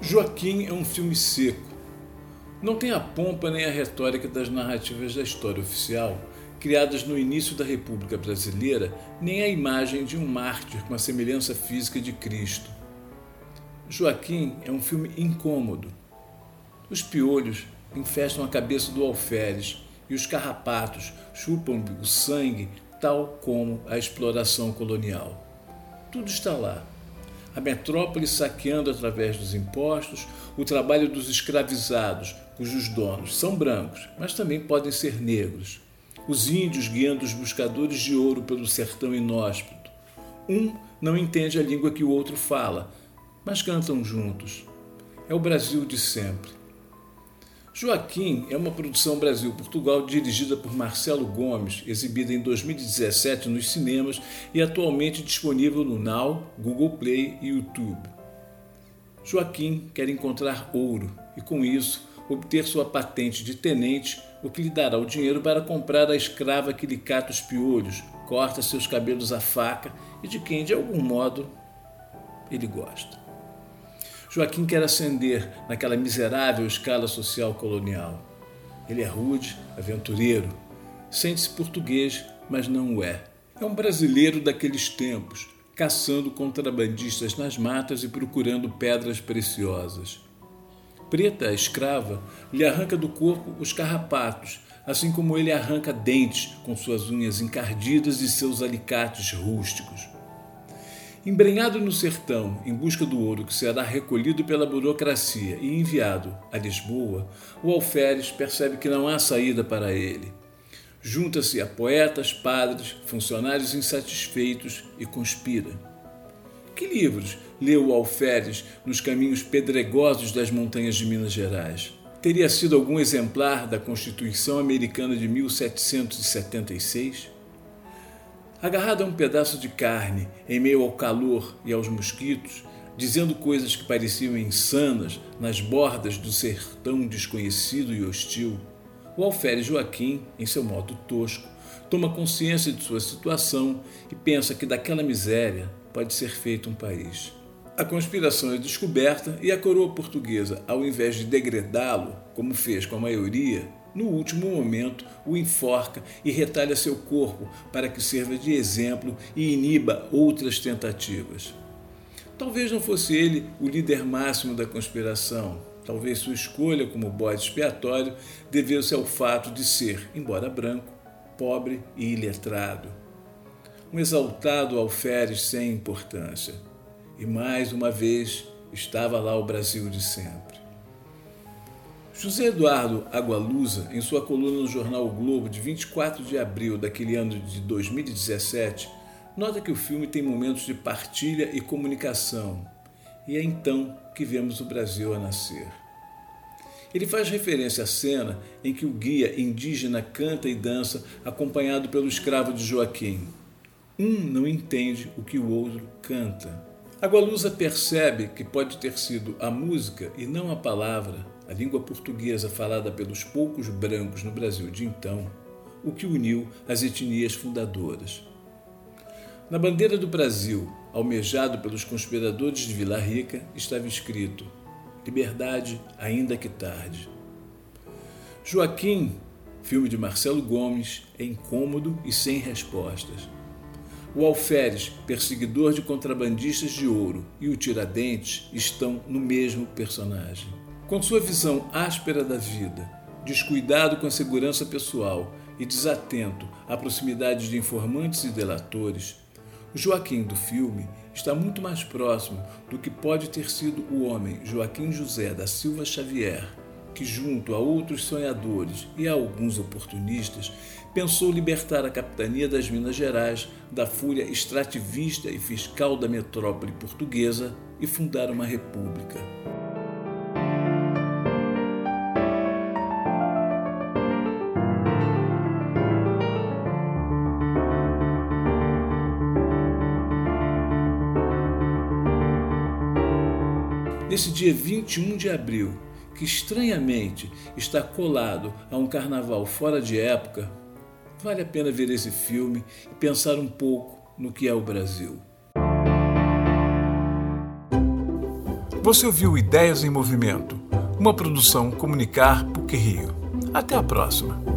Joaquim é um filme seco. Não tem a pompa nem a retórica das narrativas da história oficial, criadas no início da República Brasileira, nem a imagem de um mártir com a semelhança física de Cristo. Joaquim é um filme incômodo. Os piolhos infestam a cabeça do alferes e os carrapatos chupam o sangue, tal como a exploração colonial. Tudo está lá a metrópole saqueando através dos impostos, o trabalho dos escravizados, cujos donos são brancos, mas também podem ser negros, os índios guiando os buscadores de ouro pelo sertão inóspito. Um não entende a língua que o outro fala, mas cantam juntos. É o Brasil de sempre. Joaquim é uma produção Brasil-Portugal dirigida por Marcelo Gomes, exibida em 2017 nos cinemas e atualmente disponível no Now, Google Play e YouTube. Joaquim quer encontrar ouro e, com isso, obter sua patente de tenente, o que lhe dará o dinheiro para comprar a escrava que lhe cata os piolhos, corta seus cabelos à faca e de quem, de algum modo, ele gosta. Joaquim quer ascender naquela miserável escala social colonial. Ele é rude, aventureiro, sente-se português, mas não o é. É um brasileiro daqueles tempos, caçando contrabandistas nas matas e procurando pedras preciosas. Preta, a escrava, lhe arranca do corpo os carrapatos, assim como ele arranca dentes com suas unhas encardidas e seus alicates rústicos. Embrenhado no sertão em busca do ouro que será recolhido pela burocracia e enviado a Lisboa, o alferes percebe que não há saída para ele. Junta-se a poetas, padres, funcionários insatisfeitos e conspira. Que livros leu o alferes nos caminhos pedregosos das montanhas de Minas Gerais? Teria sido algum exemplar da Constituição Americana de 1776? Agarrado a um pedaço de carne em meio ao calor e aos mosquitos, dizendo coisas que pareciam insanas nas bordas do sertão desconhecido e hostil, o alferes Joaquim, em seu modo tosco, toma consciência de sua situação e pensa que daquela miséria pode ser feito um país. A conspiração é descoberta e a coroa portuguesa, ao invés de degredá-lo, como fez com a maioria, no último momento, o enforca e retalha seu corpo para que sirva de exemplo e iniba outras tentativas. Talvez não fosse ele o líder máximo da conspiração. Talvez sua escolha como bode expiatório deveu-se ao fato de ser, embora branco, pobre e iletrado. Um exaltado alferes sem importância. E mais uma vez estava lá o Brasil de sempre. José Eduardo Agualusa, em sua coluna no jornal o Globo de 24 de abril daquele ano de 2017, nota que o filme tem momentos de partilha e comunicação, e é então que vemos o Brasil a nascer. Ele faz referência à cena em que o guia indígena canta e dança acompanhado pelo escravo de Joaquim. Um não entende o que o outro canta. Agualusa percebe que pode ter sido a música e não a palavra a língua portuguesa falada pelos poucos brancos no Brasil de então, o que uniu as etnias fundadoras. Na bandeira do Brasil, almejado pelos conspiradores de Vila Rica, estava escrito: Liberdade, ainda que tarde. Joaquim, filme de Marcelo Gomes, é incômodo e sem respostas. O alferes, perseguidor de contrabandistas de ouro, e o Tiradentes estão no mesmo personagem. Com sua visão áspera da vida, descuidado com a segurança pessoal e desatento à proximidade de informantes e delatores, o Joaquim do filme está muito mais próximo do que pode ter sido o homem Joaquim José da Silva Xavier, que, junto a outros sonhadores e a alguns oportunistas, pensou libertar a capitania das Minas Gerais da fúria extrativista e fiscal da metrópole portuguesa e fundar uma república. Nesse dia 21 de abril, que estranhamente está colado a um carnaval fora de época, vale a pena ver esse filme e pensar um pouco no que é o Brasil. Você ouviu Ideias em Movimento, uma produção Comunicar PUC Rio. Até a próxima!